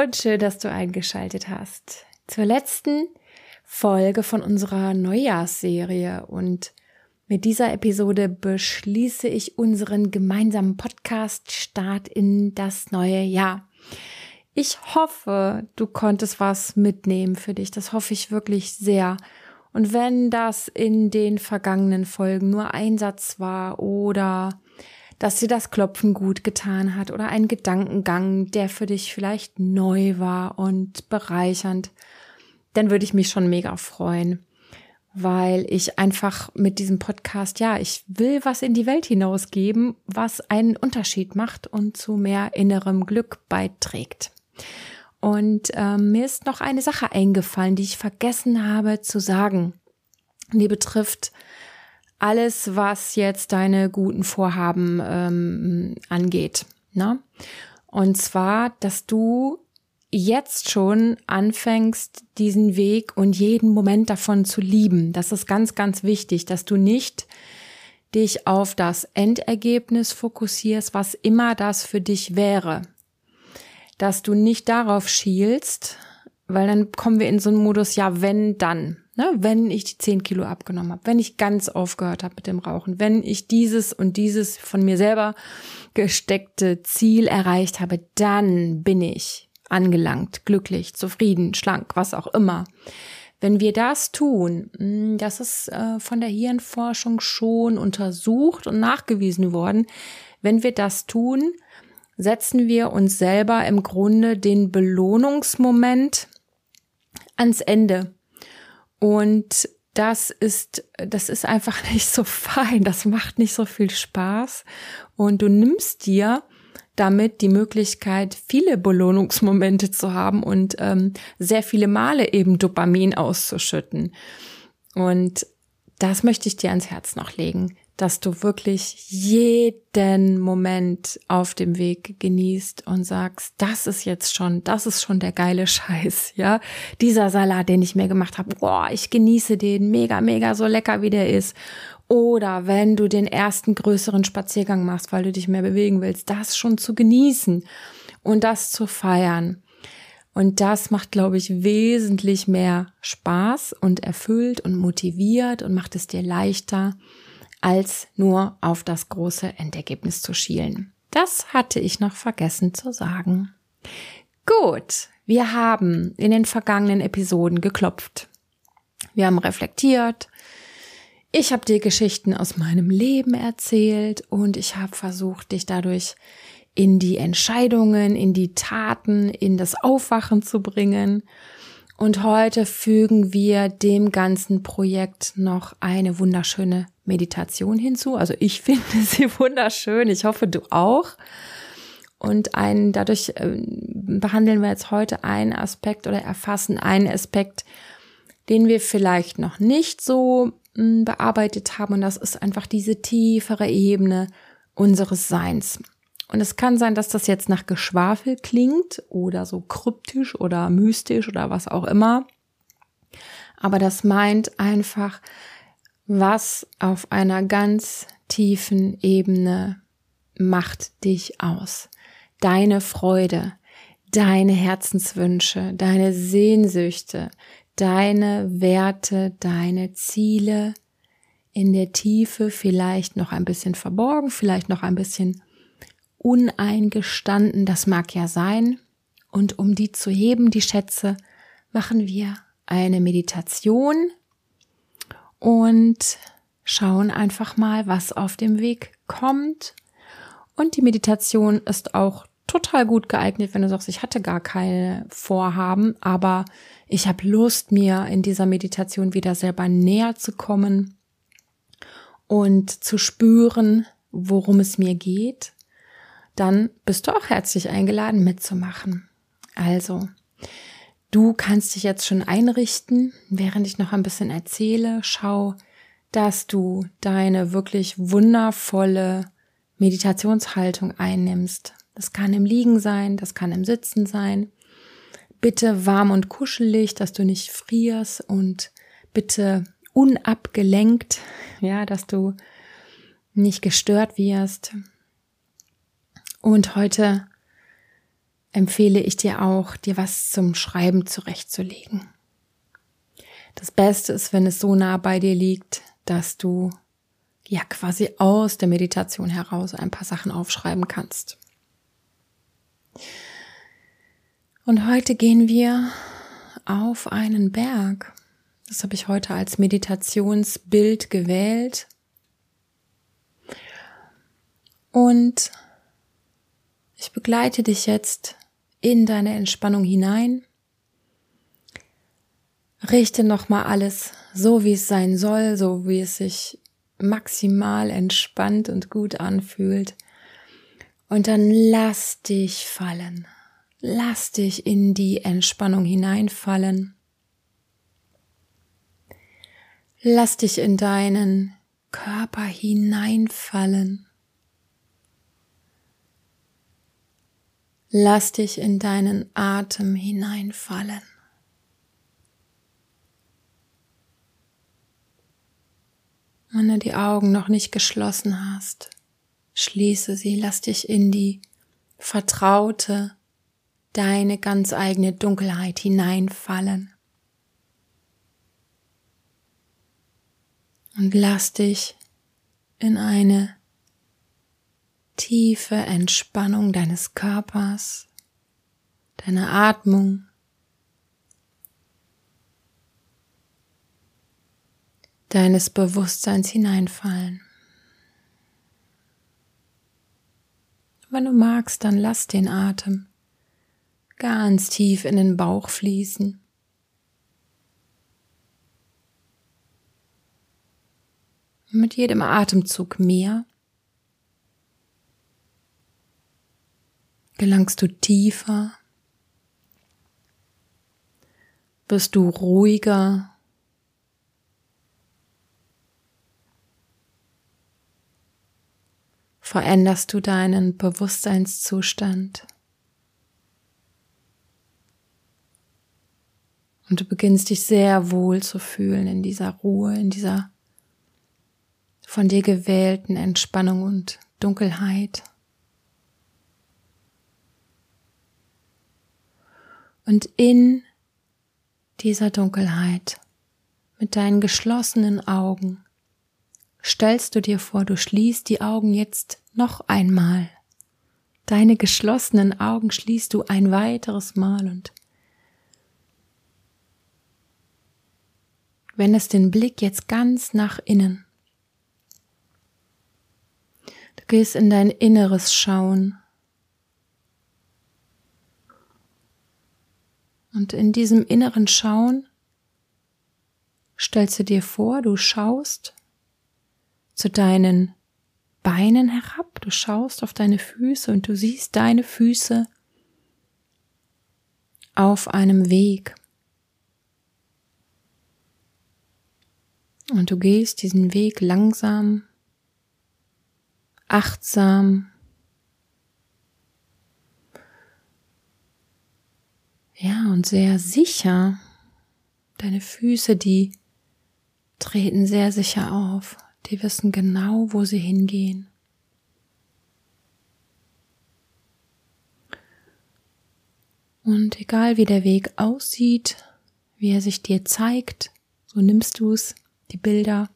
Und schön, dass du eingeschaltet hast zur letzten Folge von unserer Neujahrsserie und mit dieser Episode beschließe ich unseren gemeinsamen Podcast Start in das neue Jahr. Ich hoffe, du konntest was mitnehmen für dich. Das hoffe ich wirklich sehr. Und wenn das in den vergangenen Folgen nur ein Satz war oder dass dir das Klopfen gut getan hat oder ein Gedankengang, der für dich vielleicht neu war und bereichernd, dann würde ich mich schon mega freuen, weil ich einfach mit diesem Podcast, ja, ich will was in die Welt hinausgeben, was einen Unterschied macht und zu mehr innerem Glück beiträgt. Und ähm, mir ist noch eine Sache eingefallen, die ich vergessen habe zu sagen. Die betrifft alles, was jetzt deine guten Vorhaben ähm, angeht. Ne? Und zwar, dass du jetzt schon anfängst, diesen Weg und jeden Moment davon zu lieben. Das ist ganz, ganz wichtig, dass du nicht dich auf das Endergebnis fokussierst, was immer das für dich wäre. Dass du nicht darauf schielst, weil dann kommen wir in so einen Modus, ja, wenn, dann. Ne, wenn ich die 10 Kilo abgenommen habe, wenn ich ganz aufgehört habe mit dem Rauchen, wenn ich dieses und dieses von mir selber gesteckte Ziel erreicht habe, dann bin ich angelangt, glücklich, zufrieden, schlank, was auch immer. Wenn wir das tun, hm, das ist äh, von der Hirnforschung schon untersucht und nachgewiesen worden, wenn wir das tun, setzen wir uns selber im Grunde den Belohnungsmoment ans Ende. Und das ist, das ist einfach nicht so fein. Das macht nicht so viel Spaß. Und du nimmst dir damit die Möglichkeit, viele Belohnungsmomente zu haben und ähm, sehr viele Male eben Dopamin auszuschütten. Und das möchte ich dir ans Herz noch legen dass du wirklich jeden Moment auf dem Weg genießt und sagst, das ist jetzt schon, das ist schon der geile Scheiß, ja. Dieser Salat, den ich mir gemacht habe, boah, ich genieße den mega, mega so lecker, wie der ist. Oder wenn du den ersten größeren Spaziergang machst, weil du dich mehr bewegen willst, das schon zu genießen und das zu feiern. Und das macht, glaube ich, wesentlich mehr Spaß und erfüllt und motiviert und macht es dir leichter, als nur auf das große Endergebnis zu schielen. Das hatte ich noch vergessen zu sagen. Gut, wir haben in den vergangenen Episoden geklopft. Wir haben reflektiert. Ich habe dir Geschichten aus meinem Leben erzählt und ich habe versucht, dich dadurch in die Entscheidungen, in die Taten, in das Aufwachen zu bringen. Und heute fügen wir dem ganzen Projekt noch eine wunderschöne Meditation hinzu. Also ich finde sie wunderschön. Ich hoffe, du auch. Und ein, dadurch äh, behandeln wir jetzt heute einen Aspekt oder erfassen einen Aspekt, den wir vielleicht noch nicht so hm, bearbeitet haben. Und das ist einfach diese tiefere Ebene unseres Seins. Und es kann sein, dass das jetzt nach Geschwafel klingt oder so kryptisch oder mystisch oder was auch immer. Aber das meint einfach, was auf einer ganz tiefen Ebene macht dich aus. Deine Freude, deine Herzenswünsche, deine Sehnsüchte, deine Werte, deine Ziele in der Tiefe vielleicht noch ein bisschen verborgen, vielleicht noch ein bisschen uneingestanden, das mag ja sein. Und um die zu heben, die Schätze, machen wir eine Meditation und schauen einfach mal, was auf dem Weg kommt. Und die Meditation ist auch total gut geeignet, wenn du sagst, ich hatte gar keine Vorhaben, aber ich habe Lust, mir in dieser Meditation wieder selber näher zu kommen und zu spüren, worum es mir geht dann bist du auch herzlich eingeladen mitzumachen. Also, du kannst dich jetzt schon einrichten, während ich noch ein bisschen erzähle. Schau, dass du deine wirklich wundervolle Meditationshaltung einnimmst. Das kann im Liegen sein, das kann im Sitzen sein. Bitte warm und kuschelig, dass du nicht frierst und bitte unabgelenkt, ja, dass du nicht gestört wirst. Und heute empfehle ich dir auch, dir was zum Schreiben zurechtzulegen. Das Beste ist, wenn es so nah bei dir liegt, dass du ja quasi aus der Meditation heraus ein paar Sachen aufschreiben kannst. Und heute gehen wir auf einen Berg. Das habe ich heute als Meditationsbild gewählt. Und ich begleite dich jetzt in deine Entspannung hinein. Richte nochmal alles so, wie es sein soll, so wie es sich maximal entspannt und gut anfühlt. Und dann lass dich fallen. Lass dich in die Entspannung hineinfallen. Lass dich in deinen Körper hineinfallen. Lass dich in deinen Atem hineinfallen. Wenn du die Augen noch nicht geschlossen hast, schließe sie, lass dich in die vertraute, deine ganz eigene Dunkelheit hineinfallen. Und lass dich in eine tiefe Entspannung deines Körpers, deiner Atmung, deines Bewusstseins hineinfallen. Wenn du magst, dann lass den Atem ganz tief in den Bauch fließen. Mit jedem Atemzug mehr gelangst du tiefer, wirst du ruhiger veränderst du deinen Bewusstseinszustand. Und du beginnst dich sehr wohl zu fühlen in dieser Ruhe, in dieser von dir gewählten Entspannung und Dunkelheit. Und in dieser Dunkelheit mit deinen geschlossenen Augen stellst du dir vor, du schließt die Augen jetzt noch einmal. Deine geschlossenen Augen schließt du ein weiteres Mal und wendest den Blick jetzt ganz nach innen. Du gehst in dein inneres Schauen. Und in diesem inneren Schauen stellst du dir vor, du schaust zu deinen Beinen herab, du schaust auf deine Füße und du siehst deine Füße auf einem Weg. Und du gehst diesen Weg langsam, achtsam, ja, und sehr sicher. Deine Füße, die treten sehr sicher auf die wissen genau, wo sie hingehen. Und egal wie der Weg aussieht, wie er sich dir zeigt, so nimmst du es, die Bilder,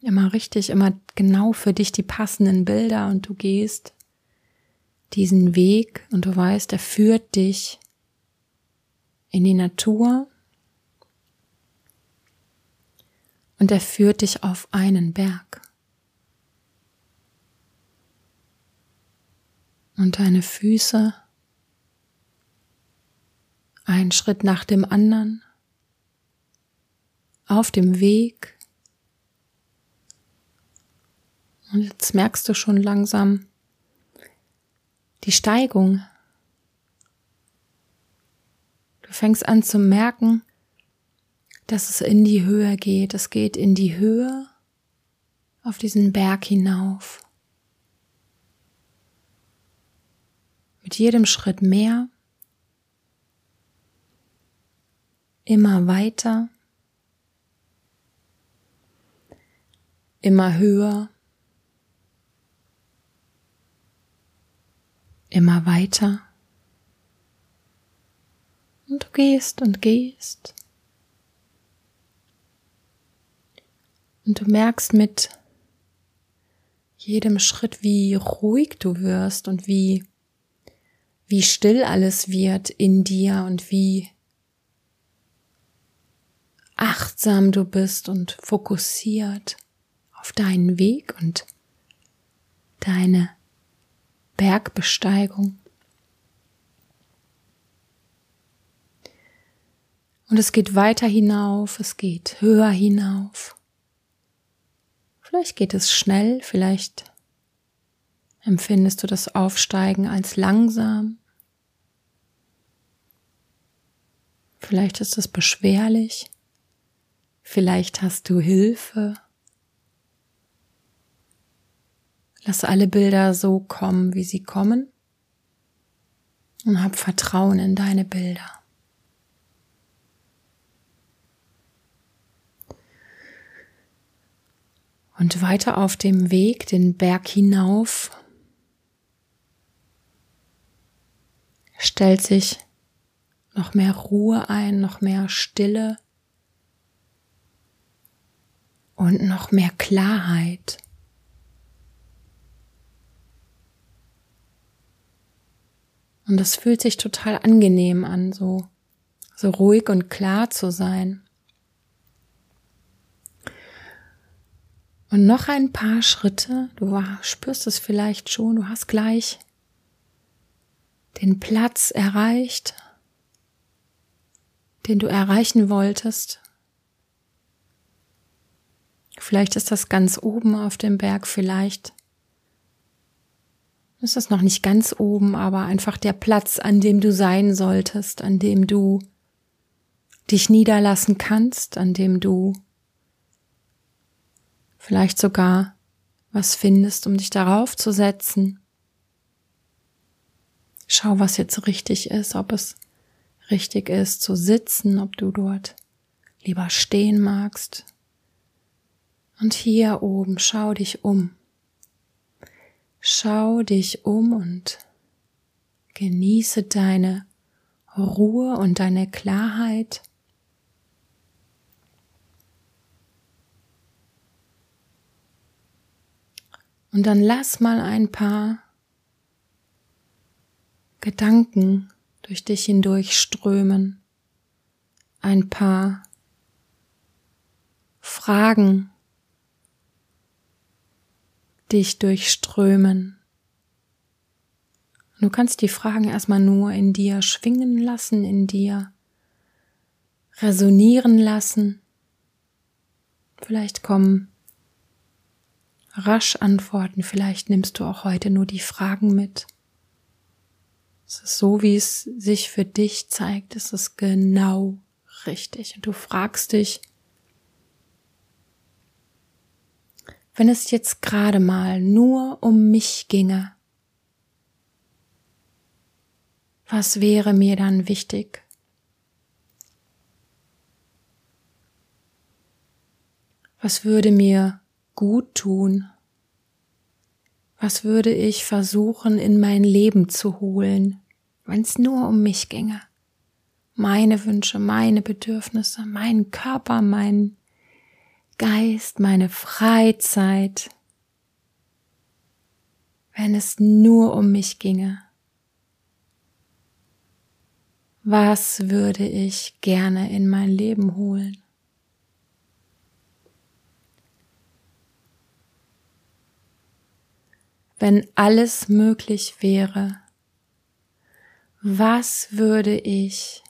immer richtig, immer genau für dich die passenden Bilder und du gehst diesen Weg und du weißt, er führt dich in die Natur, und er führt dich auf einen Berg. Und deine Füße, ein Schritt nach dem anderen, auf dem Weg. Und jetzt merkst du schon langsam die Steigung. Du fängst an zu merken, dass es in die Höhe geht. Es geht in die Höhe auf diesen Berg hinauf. Mit jedem Schritt mehr, immer weiter, immer höher, immer weiter. Und du gehst und gehst. Und du merkst mit jedem Schritt, wie ruhig du wirst und wie, wie still alles wird in dir und wie achtsam du bist und fokussiert auf deinen Weg und deine Bergbesteigung. Und es geht weiter hinauf, es geht höher hinauf. Vielleicht geht es schnell, vielleicht empfindest du das Aufsteigen als langsam. Vielleicht ist es beschwerlich. Vielleicht hast du Hilfe. Lass alle Bilder so kommen, wie sie kommen und hab Vertrauen in deine Bilder. Und weiter auf dem Weg den Berg hinauf stellt sich noch mehr Ruhe ein, noch mehr Stille und noch mehr Klarheit. Und es fühlt sich total angenehm an, so, so ruhig und klar zu sein. Und noch ein paar Schritte, du spürst es vielleicht schon, du hast gleich den Platz erreicht, den du erreichen wolltest. Vielleicht ist das ganz oben auf dem Berg, vielleicht ist das noch nicht ganz oben, aber einfach der Platz, an dem du sein solltest, an dem du dich niederlassen kannst, an dem du vielleicht sogar was findest, um dich darauf zu setzen. Schau, was jetzt richtig ist, ob es richtig ist zu sitzen, ob du dort lieber stehen magst. Und hier oben schau dich um. Schau dich um und genieße deine Ruhe und deine Klarheit. Und dann lass mal ein paar Gedanken durch dich hindurch strömen, ein paar Fragen dich durchströmen. Du kannst die Fragen erstmal nur in dir schwingen lassen, in dir resonieren lassen. Vielleicht kommen rasch Antworten. Vielleicht nimmst du auch heute nur die Fragen mit. Es ist so, wie es sich für dich zeigt. Es ist genau richtig. Und du fragst dich, wenn es jetzt gerade mal nur um mich ginge, was wäre mir dann wichtig? Was würde mir gut tun? Was würde ich versuchen in mein Leben zu holen, wenn es nur um mich ginge? Meine Wünsche, meine Bedürfnisse, meinen Körper, meinen Geist, meine Freizeit, wenn es nur um mich ginge. Was würde ich gerne in mein Leben holen? Wenn alles möglich wäre, was würde ich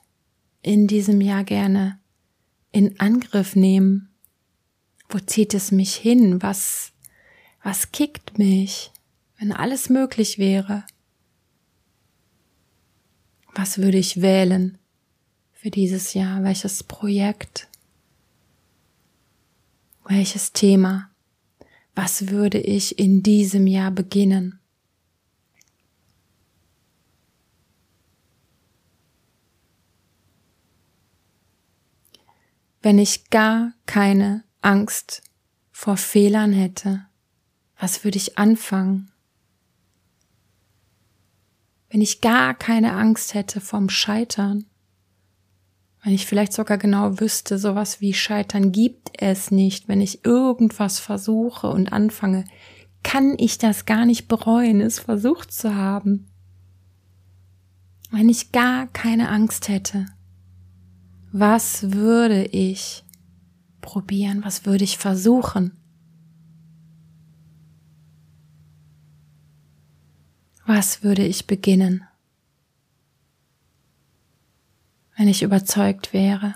in diesem Jahr gerne in Angriff nehmen? Wo zieht es mich hin? Was, was kickt mich, wenn alles möglich wäre? Was würde ich wählen für dieses Jahr? Welches Projekt? Welches Thema? Was würde ich in diesem Jahr beginnen? Wenn ich gar keine Angst vor Fehlern hätte, was würde ich anfangen? Wenn ich gar keine Angst hätte vom Scheitern, Wenn ich vielleicht sogar genau wüsste, sowas wie Scheitern gibt es nicht, wenn ich irgendwas versuche und anfange, kann ich das gar nicht bereuen, es versucht zu haben. Wenn ich gar keine Angst hätte, was würde ich probieren? Was würde ich versuchen? Was würde ich beginnen? Wenn ich überzeugt wäre,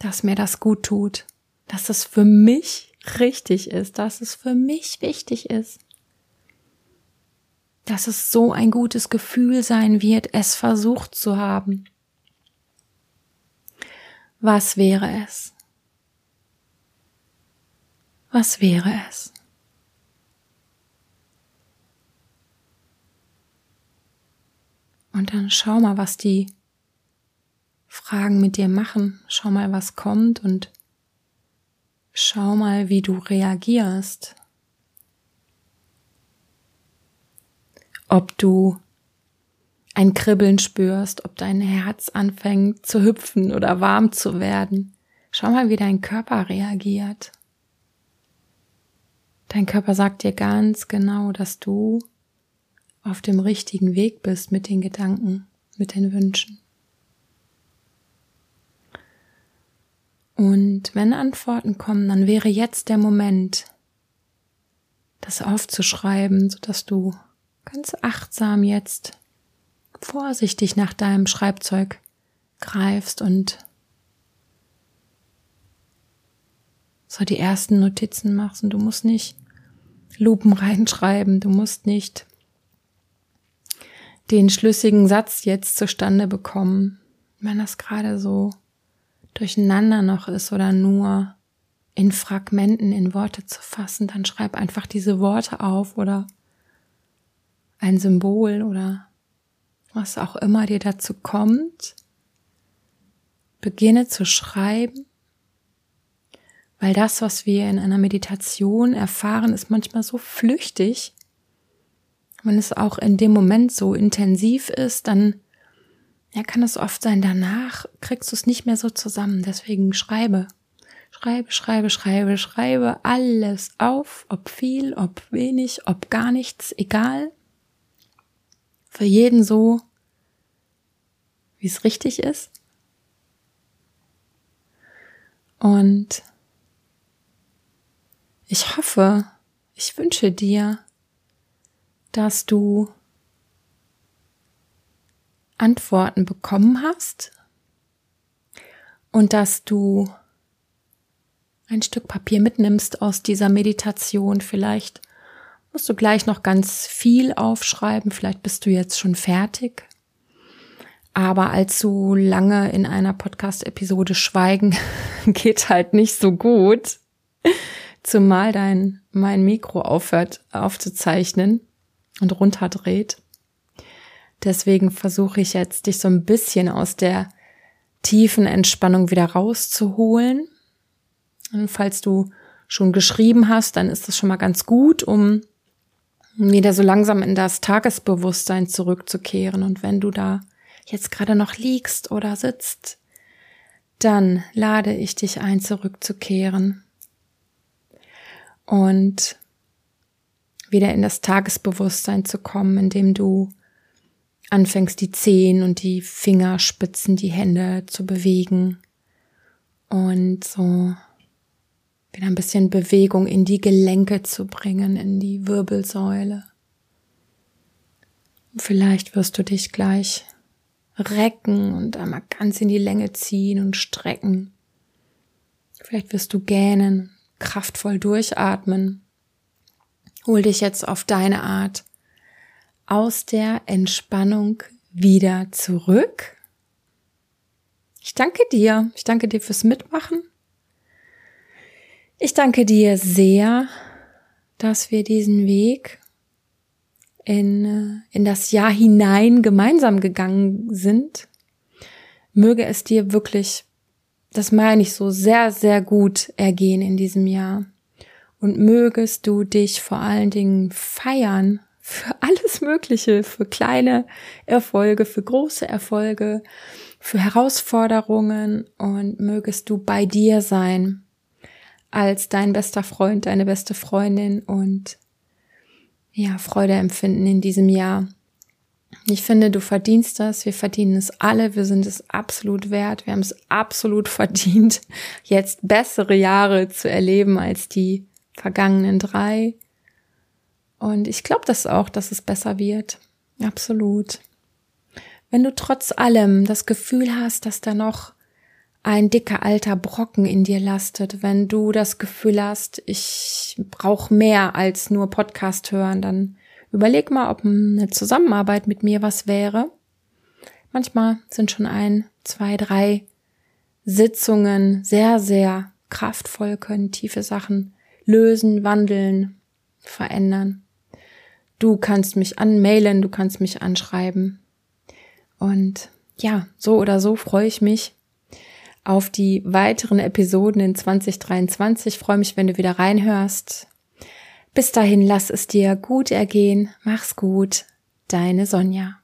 dass mir das gut tut, dass es für mich richtig ist, dass es für mich wichtig ist, dass es so ein gutes Gefühl sein wird, es versucht zu haben. Was wäre es? Was wäre es? Und dann schau mal, was die Fragen mit dir machen. Schau mal, was kommt und schau mal, wie du reagierst. Ob du ein Kribbeln spürst, ob dein Herz anfängt zu hüpfen oder warm zu werden. Schau mal, wie dein Körper reagiert. Dein Körper sagt dir ganz genau, dass du auf dem richtigen Weg bist mit den Gedanken, mit den Wünschen. Und wenn Antworten kommen, dann wäre jetzt der Moment, das aufzuschreiben, sodass du ganz achtsam jetzt vorsichtig nach deinem Schreibzeug greifst und so die ersten Notizen machst. Und du musst nicht Lupen reinschreiben, du musst nicht den schlüssigen Satz jetzt zustande bekommen, wenn das gerade so durcheinander noch ist oder nur in Fragmenten in Worte zu fassen, dann schreib einfach diese Worte auf oder ein Symbol oder was auch immer dir dazu kommt, beginne zu schreiben, weil das, was wir in einer Meditation erfahren, ist manchmal so flüchtig. Wenn es auch in dem Moment so intensiv ist, dann ja, kann es oft sein, danach kriegst du es nicht mehr so zusammen. Deswegen schreibe. Schreibe, schreibe, schreibe, schreibe alles auf, ob viel, ob wenig, ob gar nichts, egal für jeden so, wie es richtig ist. Und ich hoffe, ich wünsche dir, dass du Antworten bekommen hast und dass du ein Stück Papier mitnimmst aus dieser Meditation. Vielleicht musst du gleich noch ganz viel aufschreiben, vielleicht bist du jetzt schon fertig. Aber allzu lange in einer Podcast-Episode schweigen geht halt nicht so gut. Zumal dein, mein Mikro aufhört aufzuzeichnen und runterdreht. Deswegen versuche ich jetzt, dich so ein bisschen aus der tiefen Entspannung wieder rauszuholen. Und falls du schon geschrieben hast, dann ist das schon mal ganz gut, um wieder so langsam in das Tagesbewusstsein zurückzukehren. Und wenn du da jetzt gerade noch liegst oder sitzt, dann lade ich dich ein, zurückzukehren und wieder in das Tagesbewusstsein zu kommen, indem du anfängst, die Zehen und die Fingerspitzen, die Hände zu bewegen und so wieder ein bisschen Bewegung in die Gelenke zu bringen, in die Wirbelsäule. Vielleicht wirst du dich gleich recken und einmal ganz in die Länge ziehen und strecken. Vielleicht wirst du gähnen, kraftvoll durchatmen. Hol dich jetzt auf deine Art aus der Entspannung wieder zurück. Ich danke dir. Ich danke dir fürs Mitmachen. Ich danke dir sehr, dass wir diesen Weg in, äh, in das Jahr hinein gemeinsam gegangen sind, möge es dir wirklich, das meine ich so, sehr, sehr gut ergehen in diesem Jahr. Und mögest du dich vor allen Dingen feiern für alles Mögliche, für kleine Erfolge, für große Erfolge, für Herausforderungen und mögest du bei dir sein als dein bester Freund, deine beste Freundin und ja, Freude empfinden in diesem Jahr. Ich finde, du verdienst das. Wir verdienen es alle. Wir sind es absolut wert. Wir haben es absolut verdient, jetzt bessere Jahre zu erleben als die vergangenen drei. Und ich glaube das auch, dass es besser wird. Absolut. Wenn du trotz allem das Gefühl hast, dass da noch ein dicker alter Brocken in dir lastet, wenn du das Gefühl hast, ich brauche mehr als nur Podcast hören, dann überleg mal, ob eine Zusammenarbeit mit mir was wäre. Manchmal sind schon ein, zwei, drei Sitzungen sehr, sehr kraftvoll, können tiefe Sachen lösen, wandeln, verändern. Du kannst mich anmailen, du kannst mich anschreiben. Und ja, so oder so freue ich mich auf die weiteren Episoden in 2023. Ich freue mich, wenn du wieder reinhörst. Bis dahin lass es dir gut ergehen. Mach's gut. Deine Sonja.